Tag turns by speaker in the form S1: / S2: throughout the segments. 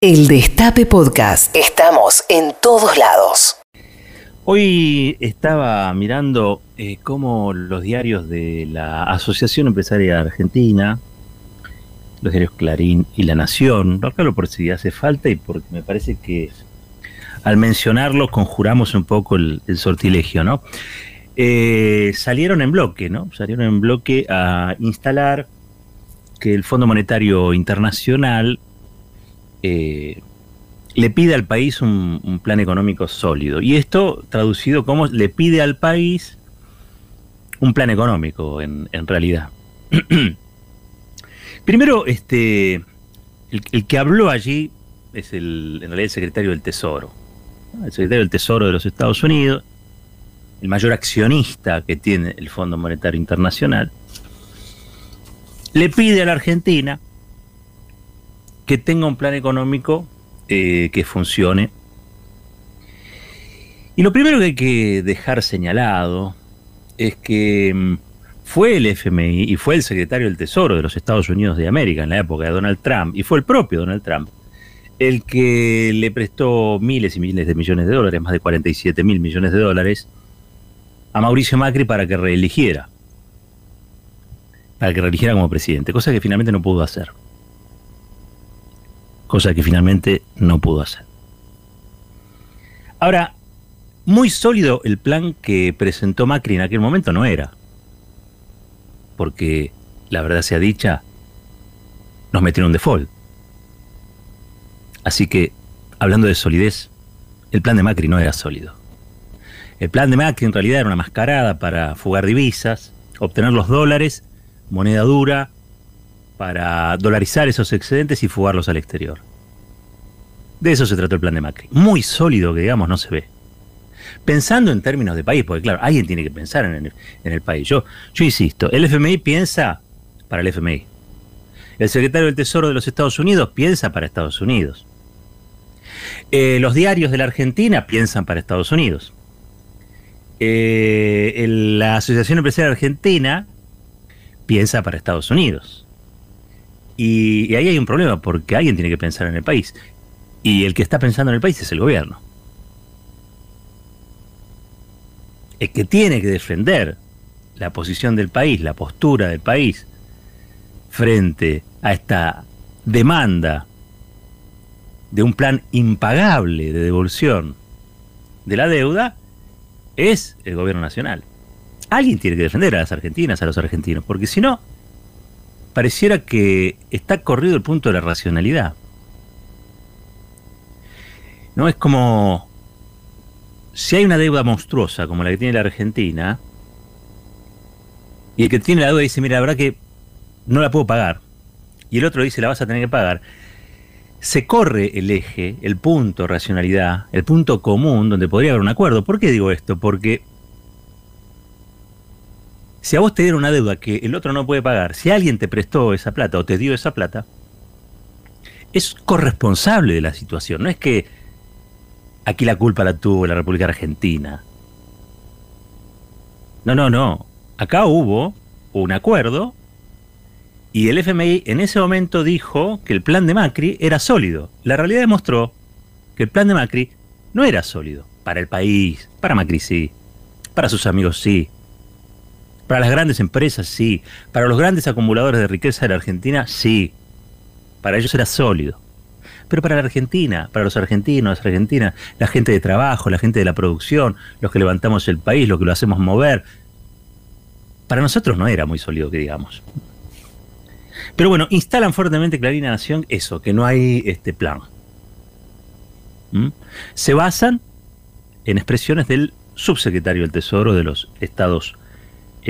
S1: El Destape Podcast. Estamos en todos lados.
S2: Hoy estaba mirando eh, cómo los diarios de la Asociación Empresaria Argentina, los diarios Clarín y La Nación, no hablo por si hace falta y porque me parece que al mencionarlo conjuramos un poco el, sortilegio, ¿no? Eh, salieron en bloque, ¿no? Salieron en bloque a instalar que el Fondo Monetario Internacional eh, le pide al país un, plan económico sólido. Y esto traducido como le pide al país un plan económico en, realidad. Primero, este, el, que habló allí es el, en realidad el secretario del Tesoro. El secretario del Tesoro de los Estados Unidos, el mayor accionista que tiene el Fondo Monetario Internacional, le pide a la Argentina que tenga un plan económico eh, que funcione. Y lo primero que hay que dejar señalado es que mm, fue el FMI y fue el secretario del Tesoro de los Estados Unidos de América en la época de Donald Trump, y fue el propio Donald Trump, el que le prestó miles y miles de millones de dólares, más de 47 mil millones de dólares, a Mauricio Macri para que reeligiera, para que reeligiera como presidente, cosa que finalmente no pudo hacer cosa que finalmente no pudo hacer. Ahora, muy sólido el plan que presentó Macri en aquel momento no era, porque la verdad sea dicha, nos metieron default. Así que, hablando de solidez, el plan de Macri no era sólido. El plan de Macri en realidad era una mascarada para fugar divisas, obtener los dólares, moneda dura, para dolarizar esos excedentes y fugarlos al exterior. De eso se trató el plan de Macri. Muy sólido que digamos no se ve. Pensando en términos de país, porque claro, alguien tiene que pensar en el, país. Yo, insisto, el FMI piensa para el FMI. El secretario del Tesoro de los Estados Unidos piensa para Estados Unidos. Eh, los diarios de la Argentina piensan para Estados Unidos. Eh, la Asociación Empresarial Argentina piensa para Estados Unidos. Y, ahí hay un problema, porque alguien tiene que pensar en el país. Y el que está pensando en el país es el gobierno. El que tiene que defender la posición del país, la postura del país frente a esta demanda de un plan impagable de devolución de la deuda es el gobierno nacional. Alguien tiene que defender a las argentinas, a los argentinos, porque si no, pareciera que está corrido el punto de la racionalidad. No es como si hay una deuda monstruosa como la que tiene la Argentina, y el que tiene la deuda dice, mira, la verdad que no la puedo pagar, y el otro dice, la vas a tener que pagar, se corre el eje, el punto racionalidad, el punto común donde podría haber un acuerdo. ¿Por qué digo esto? Porque si a vos te dieron una deuda que el otro no puede pagar, si alguien te prestó esa plata o te dio esa plata, es corresponsable de la situación. No es que aquí la culpa la tuvo la República Argentina. No, no, no. Acá hubo un acuerdo y el FMI en ese momento dijo que el plan de Macri era sólido. La realidad demostró que el plan de Macri no era sólido. Para el país, para Macri sí, para sus amigos sí, para las grandes empresas, sí. Para los grandes acumuladores de riqueza de la Argentina, sí. Para ellos era sólido. Pero para la Argentina, para los argentinos, las argentinas, la gente de trabajo, la gente de la producción, los que levantamos el país, los que lo hacemos mover, para nosotros no era muy sólido, que digamos. Pero bueno, instalan fuertemente Clarina Nación eso, que no hay este plan. ¿Mm? Se basan en expresiones del subsecretario del Tesoro de los Estados Unidos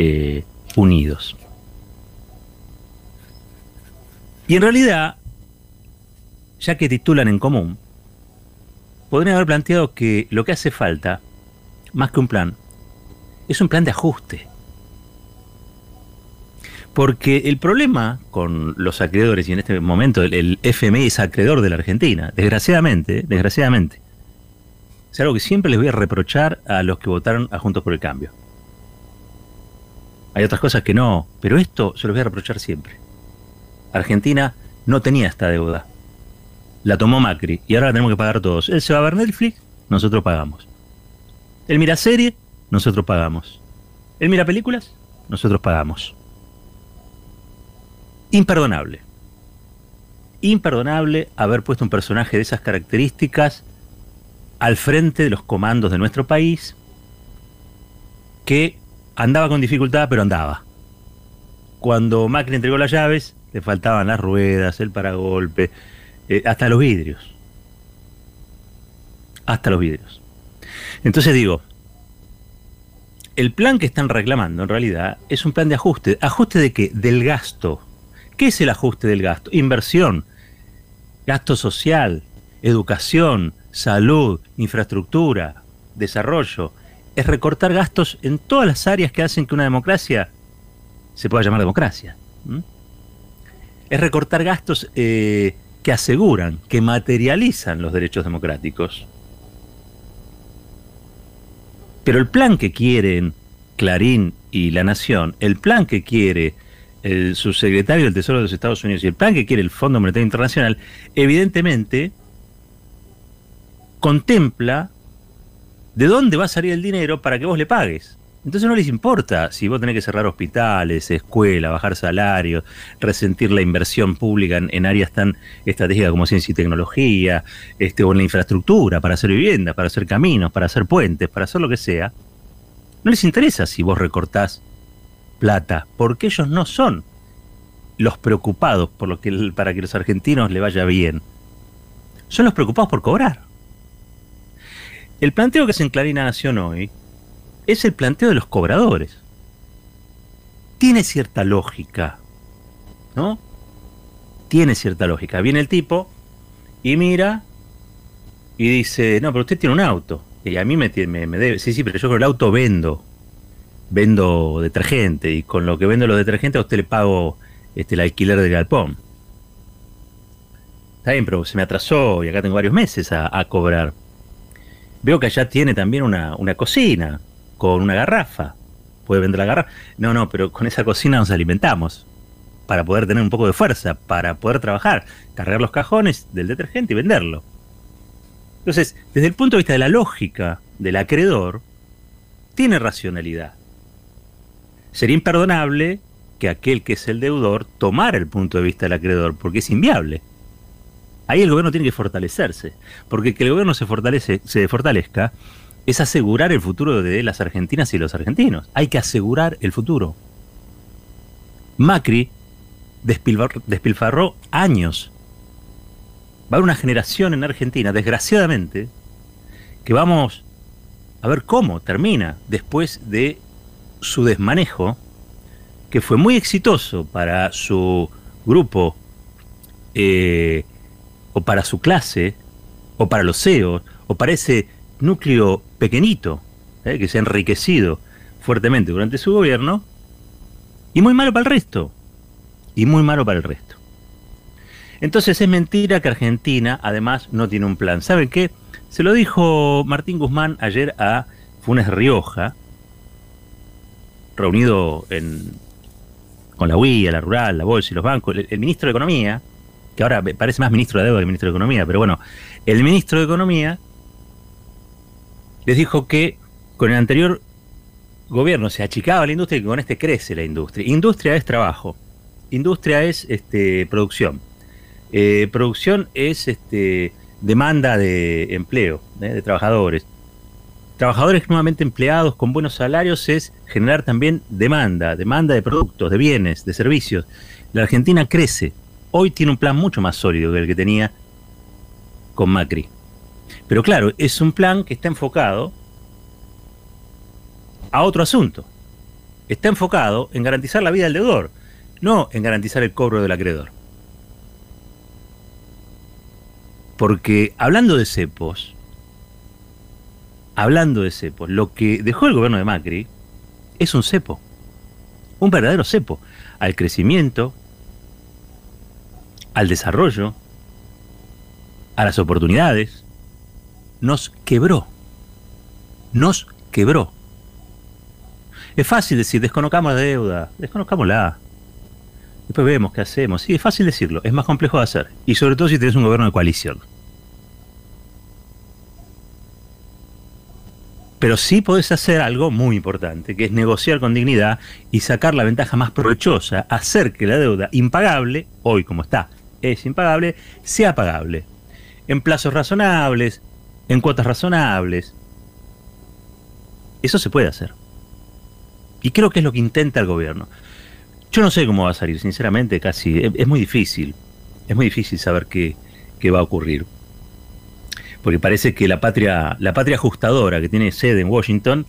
S2: eh, unidos. Y en realidad, ya que titulan en común, podrían haber planteado que lo que hace falta, más que un plan, es un plan de ajuste. Porque el problema con los acreedores, y en este momento el, el, FMI es acreedor de la Argentina, desgraciadamente, desgraciadamente, es algo que siempre les voy a reprochar a los que votaron a Juntos por el Cambio. Hay otras cosas que no, pero esto se lo voy a reprochar siempre. Argentina no tenía esta deuda. la tomó Macri y ahora la tenemos que pagar todos. Él se va a ver Netflix, nosotros pagamos. Él mira serie, nosotros pagamos. Él mira películas, nosotros pagamos. Imperdonable. Imperdonable haber puesto un personaje de esas características al frente de los comandos de nuestro país que andaba con dificultad, pero andaba. Cuando Macri entregó las llaves, le faltaban las ruedas, el paragolpe, eh, hasta los vidrios. Hasta los vidrios. Entonces digo, el plan que están reclamando en realidad es un plan de ajuste. ¿Ajuste de qué? Del gasto. ¿Qué es el ajuste del gasto? Inversión, gasto social, educación, salud, infraestructura, desarrollo. Es recortar gastos en todas las áreas que hacen que una democracia se pueda llamar democracia. Es recortar gastos eh, que aseguran, que materializan los derechos democráticos. Pero el plan que quieren Clarín y La Nación, el plan que quiere el subsecretario del Tesoro de los Estados Unidos y el plan que quiere el Fondo Monetario Internacional, evidentemente contempla de dónde va a salir el dinero para que vos le pagues. Entonces no les importa si vos tenés que cerrar hospitales, escuelas, bajar salarios, resentir la inversión pública en, áreas tan estratégicas como ciencia y tecnología, este, o en la infraestructura, para hacer viviendas, para hacer caminos, para hacer puentes, para hacer lo que sea. No les interesa si vos recortás plata, porque ellos no son los preocupados por lo que, para que los argentinos le vaya bien. Son los preocupados por cobrar. El planteo que se en Clarina Nación hoy es el planteo de los cobradores. Tiene cierta lógica, ¿no? Tiene cierta lógica. Viene el tipo y mira y dice, no, pero usted tiene un auto. Y a mí me, me, me debe, sí, sí, pero yo con el auto vendo. Vendo detergente y con lo que vendo los detergentes a usted le pago este, el alquiler del galpón. Está bien, pero se me atrasó y acá tengo varios meses a, a cobrar. Veo que allá tiene también una, una cocina con una garrafa. Puede vender la garrafa. No, no, pero con esa cocina nos alimentamos. Para poder tener un poco de fuerza, para poder trabajar, cargar los cajones del detergente y venderlo. Entonces, desde el punto de vista de la lógica del acreedor, tiene racionalidad. Sería imperdonable que aquel que es el deudor tomara el punto de vista del acreedor, porque es inviable. Ahí el gobierno tiene que fortalecerse, porque que el gobierno se, fortalezca es asegurar el futuro de las argentinas y los argentinos. Hay que asegurar el futuro. Macri despilfarró años. Va a haber una generación en Argentina, desgraciadamente, que vamos a ver cómo termina después de su desmanejo, que fue muy exitoso para su grupo eh, o para su clase, o para los CEOs, o para ese núcleo pequeñito eh, que se ha enriquecido fuertemente durante su gobierno, y muy malo para el resto, y muy malo para el resto. Entonces es mentira que Argentina además no tiene un plan. ¿Saben qué? Se lo dijo Martín Guzmán ayer a Funes Rioja, reunido en, con la UIA, la Rural, la Bolsa y los bancos, el ministro de Economía, que ahora parece más ministro de deuda que ministro de Economía, pero bueno, el ministro de Economía les dijo que con el anterior gobierno se achicaba la industria y que con este crece la industria. Industria es trabajo, industria es este, producción, eh, producción es este, demanda de empleo, ¿eh? de trabajadores. Trabajadores nuevamente empleados con buenos salarios es generar también demanda, demanda de productos, de bienes, de servicios. La Argentina crece, hoy tiene un plan mucho más sólido que el que tenía con Macri. Pero claro, es un plan que está enfocado a otro asunto. Está enfocado en garantizar la vida del deudor, no en garantizar el cobro del acreedor. Porque hablando de cepos, hablando de cepos, lo que dejó el gobierno de Macri es un cepo, un verdadero cepo, al crecimiento, al desarrollo, a las oportunidades, nos quebró. Nos quebró. Es fácil decir, desconozcamos la deuda, desconozcámosla. Después vemos qué hacemos. Sí, es fácil decirlo, es más complejo de hacer. Y sobre todo si tenés un gobierno de coalición. Pero sí podés hacer algo muy importante, que es negociar con dignidad y sacar la ventaja más provechosa, hacer que la deuda impagable, hoy como está, es impagable, sea pagable. En plazos razonables, en cuotas razonables. Eso se puede hacer. Y creo que es lo que intenta el gobierno. Yo no sé cómo va a salir, sinceramente, casi. Es, muy difícil. Es muy difícil saber qué, qué va a ocurrir porque parece que la patria, la patria ajustadora que tiene sede en Washington,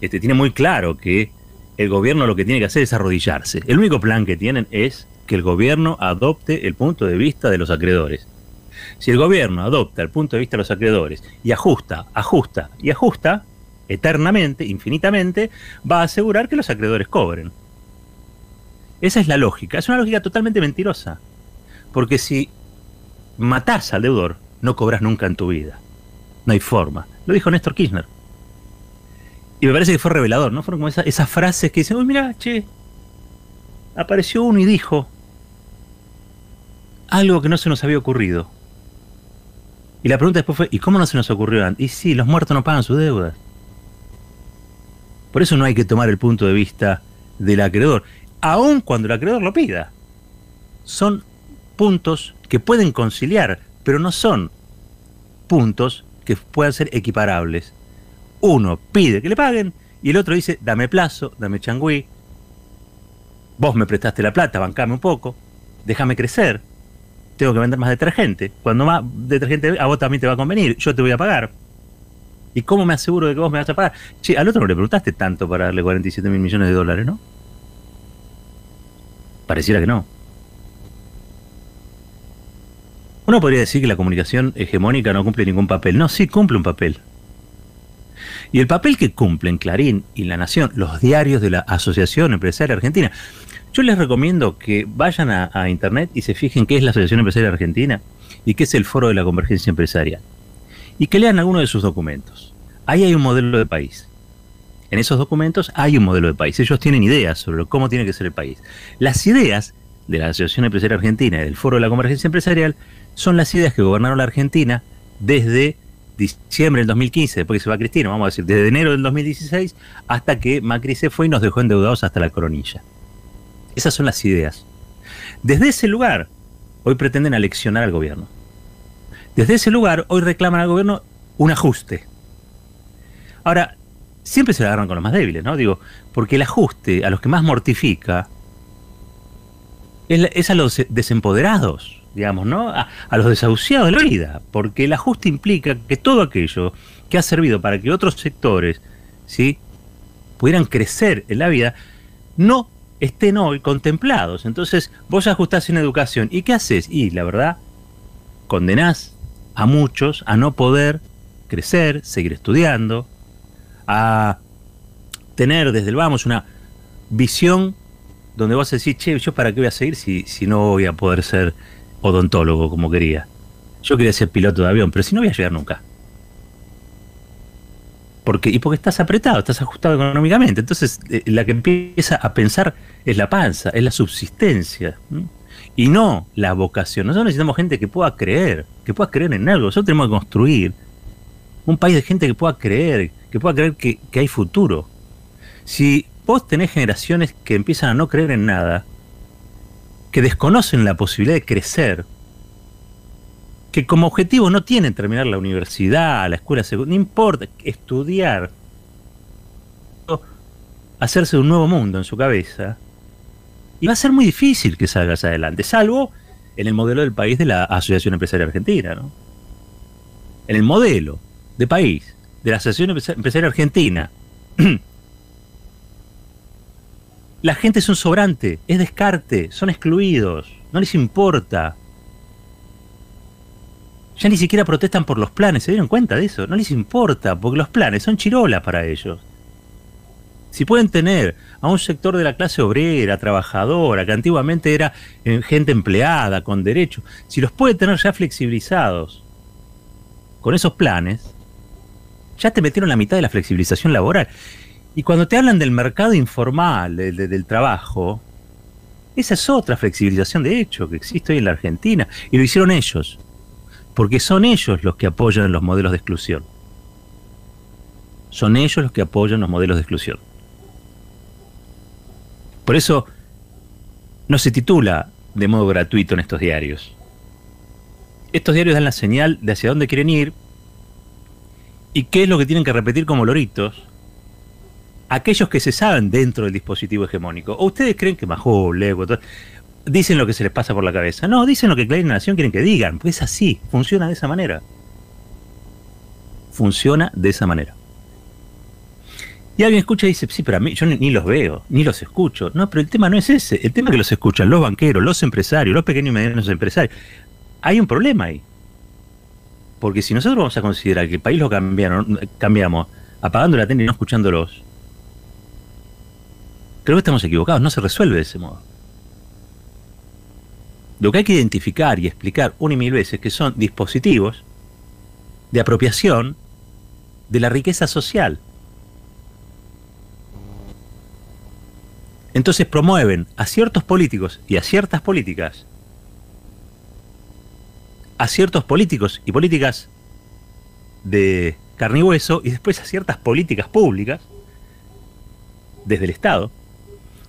S2: este, tiene muy claro que el gobierno lo que tiene que hacer es arrodillarse. El único plan que tienen es que el gobierno adopte el punto de vista de los acreedores. Si el gobierno adopta el punto de vista de los acreedores y ajusta, ajusta y ajusta, eternamente, infinitamente, va a asegurar que los acreedores cobren. Esa es la lógica. Es una lógica totalmente mentirosa. Porque si matás al deudor, no cobras nunca en tu vida. No hay forma. Lo dijo Néstor Kirchner. Y me parece que fue revelador, ¿no? Fueron como esas frases que dicen, uy, mira, che, apareció uno y dijo algo que no se nos había ocurrido. Y la pregunta después fue, ¿y cómo no se nos ocurrió antes? Y sí, los muertos no pagan sus deudas. Por eso no hay que tomar el punto de vista del acreedor, aun cuando el acreedor lo pida. Son puntos que pueden conciliar pero no son puntos que puedan ser equiparables. Uno pide que le paguen y el otro dice, dame plazo, dame changüí, vos me prestaste la plata, bancame un poco, déjame crecer, tengo que vender más detergente. Cuando más detergente a vos también te va a convenir, yo te voy a pagar. ¿Y cómo me aseguro de que vos me vas a pagar? Che, al otro no le preguntaste tanto para darle 47 mil millones de dólares, ¿no? Pareciera que no. Uno podría decir que la comunicación hegemónica no cumple ningún papel. No, sí cumple un papel. Y el papel que cumplen Clarín y La Nación, los diarios de la Asociación Empresaria Argentina, yo les recomiendo que vayan a, internet y se fijen qué es la Asociación Empresaria Argentina y qué es el Foro de la Convergencia Empresaria. Y que lean alguno de sus documentos. Ahí hay un modelo de país. En esos documentos hay un modelo de país. Ellos tienen ideas sobre cómo tiene que ser el país. Las ideas de la Asociación Empresaria Argentina y del Foro de la Convergencia Empresarial son las ideas que gobernaron la Argentina desde diciembre del 2015, después que se va Cristina, vamos a decir, desde enero del 2016 hasta que Macri se fue y nos dejó endeudados hasta la coronilla. Esas son las ideas. Desde ese lugar, hoy pretenden aleccionar al gobierno. Desde ese lugar, hoy reclaman al gobierno un ajuste. Ahora, siempre se agarran con los más débiles, ¿no? Digo, porque el ajuste a los que más mortifica es a los desempoderados digamos, ¿no? A, los desahuciados de la vida, porque el ajuste implica que todo aquello que ha servido para que otros sectores, ¿sí? pudieran crecer en la vida, no estén hoy contemplados. Entonces, vos ajustás en educación, ¿y qué haces? Y la verdad, condenás a muchos a no poder crecer, seguir estudiando, a tener desde el vamos una visión donde vos decís, che, ¿yo para qué voy a seguir si, si no voy a poder ser odontólogo como quería. Yo quería ser piloto de avión, pero si no voy a llegar nunca. Porque, y porque estás apretado, estás ajustado económicamente. Entonces, eh, la que empieza a pensar es la panza, es la subsistencia. Y no la vocación. Nosotros necesitamos gente que pueda creer, que pueda creer en algo. Nosotros tenemos que construir un país de gente que pueda creer, que pueda creer que, que hay futuro. Si vos tenés generaciones que empiezan a no creer en nada, que desconocen la posibilidad de crecer, que como objetivo no tienen terminar la universidad, la escuela no importa, estudiar, hacerse un nuevo mundo en su cabeza, y va a ser muy difícil que salgas adelante, salvo en el modelo del país de la Asociación Empresaria Argentina, ¿no? En el modelo de país de la Asociación Empresaria Argentina, La gente es un sobrante, es descarte, son excluidos, no les importa. Ya ni siquiera protestan por los planes, ¿se dieron cuenta de eso? No les importa, porque los planes son chirola para ellos. Si pueden tener a un sector de la clase obrera, trabajadora, que antiguamente era eh, gente empleada, con derechos, si los puede tener ya flexibilizados con esos planes, ya te metieron la mitad de la flexibilización laboral. Y cuando te hablan del mercado informal, del trabajo, Esa es otra flexibilización de hecho que existe hoy en la Argentina. Y lo hicieron ellos. Porque son ellos los que apoyan los modelos de exclusión. Son ellos los que apoyan los modelos de exclusión. Por eso no se titula de modo gratuito en estos diarios. Estos diarios dan la señal de hacia dónde quieren ir y qué es lo que tienen que repetir como loritos aquellos que se saben dentro del dispositivo hegemónico. ¿O ustedes creen que Majó, Lego, dicen lo que se les pasa por la cabeza? No, dicen lo que Clarín y Nación quieren que digan, porque es así, funciona de esa manera. Funciona de esa manera. Y alguien escucha y dice, sí, pero a mí yo ni, los veo, ni los escucho. No, pero el tema no es ese. El tema es que los escuchan los banqueros, los empresarios, los pequeños y medianos empresarios. Hay un problema ahí. Porque si nosotros vamos a considerar que el país lo cambiamos apagando la tele y no escuchándolos, creo que estamos equivocados. No se resuelve de ese modo. Lo que hay que identificar y explicar una y mil veces que son dispositivos de apropiación de la riqueza social Entonces promueven a ciertos políticos y a ciertas políticas, a ciertos políticos y políticas de carne y hueso, y después a ciertas políticas públicas, desde el Estado,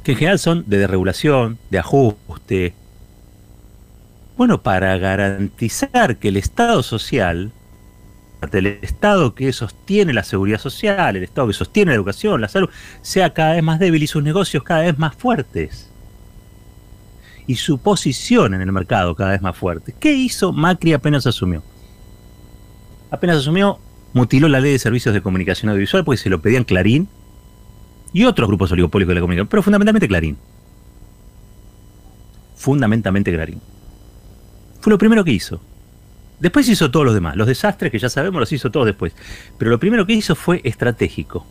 S2: que en general son de desregulación, de ajuste. Bueno, para garantizar que el Estado social del Estado que sostiene la seguridad social, el Estado que sostiene la educación, la salud, sea cada vez más débil y sus negocios cada vez más fuertes. Y su posición en el mercado cada vez más fuerte. ¿Qué hizo Macri apenas asumió? Apenas asumió, mutiló la ley de servicios de comunicación audiovisual porque se lo pedían Clarín y otros grupos oligopólicos de la comunicación, pero fundamentalmente Clarín. Fundamentalmente Clarín. Fue lo primero que hizo. Después hizo todos los demás. Los desastres que ya sabemos los hizo todos después. Pero lo primero que hizo fue estratégico.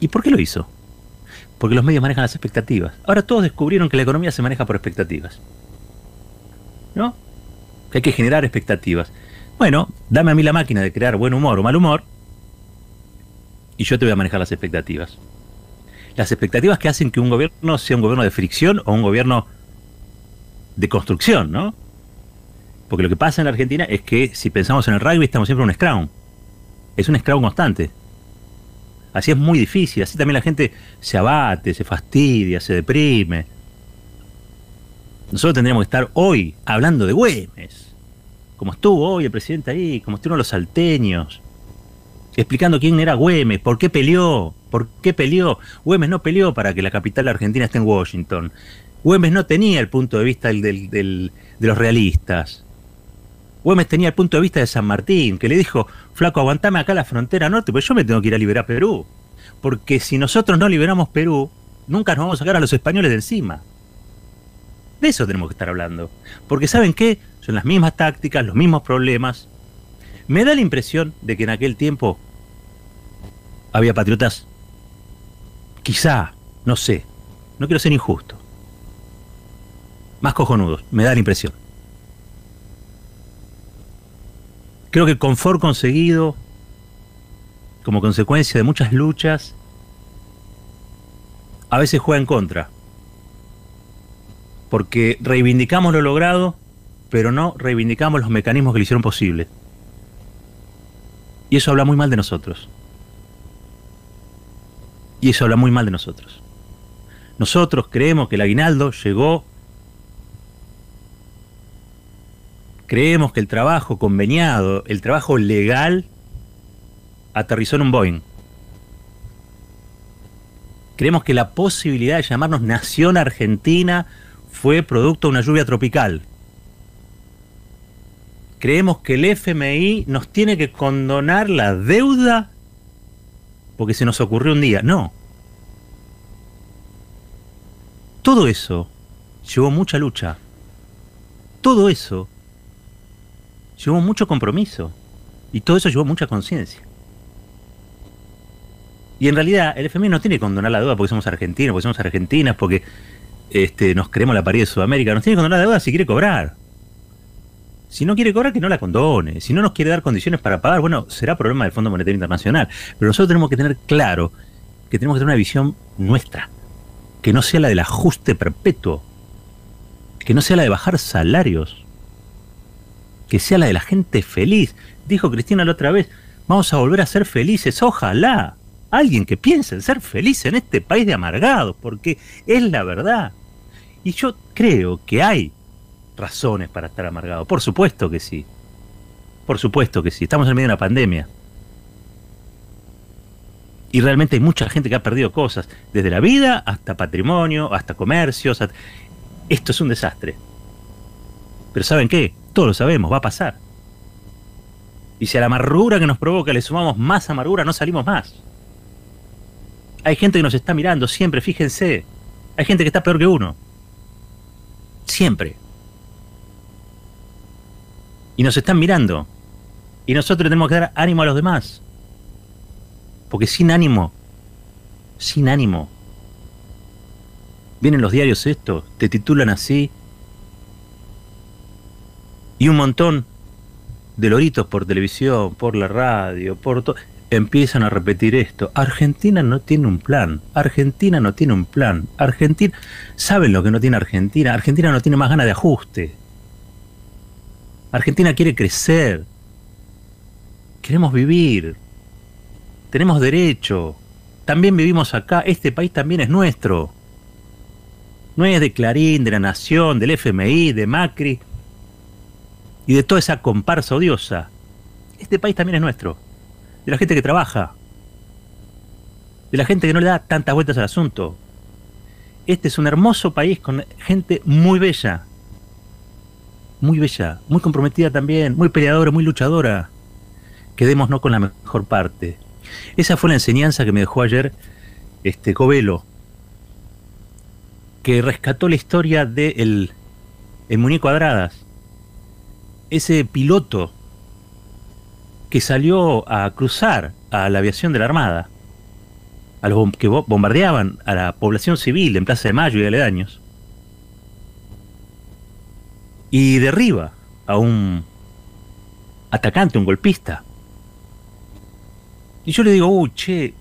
S2: ¿Y por qué lo hizo? Porque los medios manejan las expectativas. Ahora todos descubrieron que la economía se maneja por expectativas. ¿No? Que hay que generar expectativas. Bueno, dame a mí la máquina de crear buen humor o mal humor y yo te voy a manejar las expectativas. Las expectativas que hacen que un gobierno sea un gobierno de fricción o un gobierno de construcción, ¿no? Porque lo que pasa en la Argentina es que si pensamos en el rugby estamos siempre en un scrum. Es un scrum constante. Así es muy difícil. Así también la gente se abate, se fastidia, se deprime. Nosotros tendríamos que estar hoy hablando de Güemes. Como estuvo hoy el presidente ahí, como estuvieron los salteños. Explicando quién era Güemes, por qué peleó, por qué peleó. Güemes no peleó para que la capital argentina esté en Washington. Güemes no tenía el punto de vista de los realistas. Güemes tenía el punto de vista de San Martín, que le dijo, flaco, aguantame acá la frontera norte, pues yo me tengo que ir a liberar Perú. Porque si nosotros no liberamos Perú, nunca nos vamos a sacar a los españoles de encima. De eso tenemos que estar hablando. Porque ¿saben qué? Son las mismas tácticas, los mismos problemas. Me da la impresión de que en aquel tiempo había patriotas, quizá, no sé, no quiero ser injusto, más cojonudos, me da la impresión. Creo que el confort conseguido como consecuencia de muchas luchas a veces juega en contra. Porque reivindicamos lo logrado, pero no reivindicamos los mecanismos que lo hicieron posible. Y eso habla muy mal de nosotros. Y eso habla muy mal de nosotros. Nosotros creemos que el aguinaldo llegó Creemos que el trabajo conveniado, el trabajo legal, aterrizó en un Boeing. Creemos que la posibilidad de llamarnos Nación Argentina fue producto de una lluvia tropical. Creemos que el FMI nos tiene que condonar la deuda porque se nos ocurrió un día. No. Todo eso llevó mucha lucha. Todo eso llevó mucho compromiso y todo eso llevó mucha conciencia. Y en realidad el FMI no tiene que condonar la deuda porque somos argentinos, porque somos argentinas, porque este, nos creemos la pared de Sudamérica. Nos tiene que condonar la deuda si quiere cobrar. Si no quiere cobrar, que no la condone. Si no nos quiere dar condiciones para pagar, bueno, será problema del Fondo Monetario Internacional. Pero nosotros tenemos que tener claro que tenemos que tener una visión nuestra. Que no sea la del ajuste perpetuo, que no sea la de bajar salarios, que sea la de la gente feliz. Dijo Cristina la otra vez, vamos a volver a ser felices, ojalá. Alguien que piense en ser feliz en este país de amargados, porque es la verdad. Y yo creo que hay razones para estar amargado, por supuesto que sí. Por supuesto que sí, estamos en medio de una pandemia. Y realmente hay mucha gente que ha perdido cosas, desde la vida hasta patrimonio, hasta comercios. Esto es un desastre. Pero ¿saben qué? Todos lo sabemos, va a pasar. Y si a la amargura que nos provoca le sumamos más amargura, no salimos más. Hay gente que nos está mirando siempre, fíjense. Hay gente que está peor que uno. Siempre. Y nos están mirando. Y nosotros tenemos que dar ánimo a los demás. Porque sin ánimo, sin ánimo, vienen los diarios estos, te titulan así, y un montón de loritos por televisión, por la radio, por todo, empiezan a repetir esto. Argentina no tiene un plan. Argentina no tiene un plan. Argentina, ¿saben lo que no tiene Argentina? Argentina no tiene más ganas de ajuste. Argentina quiere crecer. Queremos vivir. Tenemos derecho. También vivimos acá. Este país también es nuestro. No es de Clarín, de la Nación, del FMI, de Macri y de toda esa comparsa odiosa. Este país también es nuestro. De la gente que trabaja. De la gente que no le da tantas vueltas al asunto. Este es un hermoso país con gente muy bella. Muy bella, muy comprometida también, muy peleadora, muy luchadora. Quedémonos con la mejor parte. Esa fue la enseñanza que me dejó ayer este Covelo, que rescató la historia de el, el muñeco Adradas, ese piloto que salió a cruzar a la aviación de la Armada, a los que bombardeaban a la población civil en Plaza de Mayo y aledaños, y derriba a un atacante, un golpista, y yo le digo, uy, che,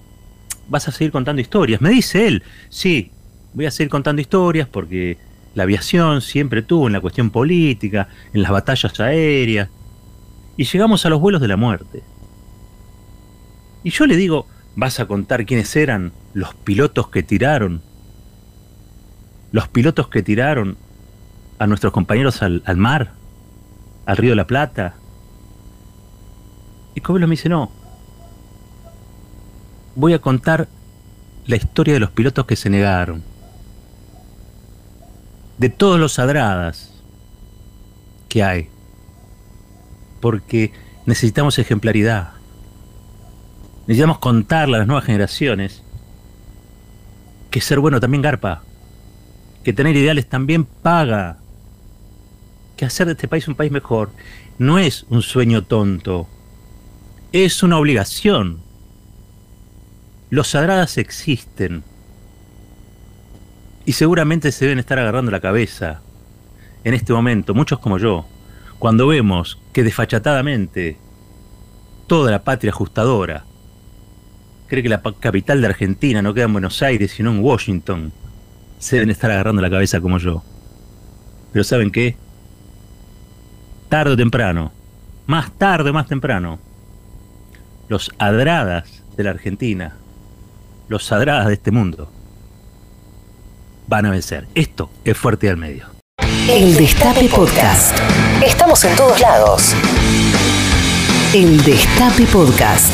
S2: vas a seguir contando historias. Me dice él, sí, voy a seguir contando historias porque la aviación siempre tuvo en la cuestión política, en las batallas aéreas. Y llegamos a los vuelos de la muerte. Y yo le digo, vas a contar quiénes eran los pilotos que tiraron. Los pilotos que tiraron a nuestros compañeros al, mar, al río de la Plata. Y Cobelo me dice, no, voy a contar la historia de los pilotos que se negaron. De todos los adradas que hay. Porque necesitamos ejemplaridad. Necesitamos contarle a las nuevas generaciones que ser bueno también garpa. Que tener ideales también paga. Que hacer de este país un país mejor no es un sueño tonto. Es una obligación los sagradas existen. Y seguramente se deben estar agarrando la cabeza en este momento, muchos como yo, cuando vemos que desfachatadamente toda la patria ajustadora cree que la capital de Argentina no queda en Buenos Aires, sino en Washington, se deben estar agarrando la cabeza como yo. Pero ¿saben qué? Tarde o temprano, más tarde o más temprano, los adradas de la Argentina los sagradas de este mundo van a vencer. Esto es Fuerte al Medio.
S1: El Destape Podcast. Estamos en todos lados. El Destape Podcast.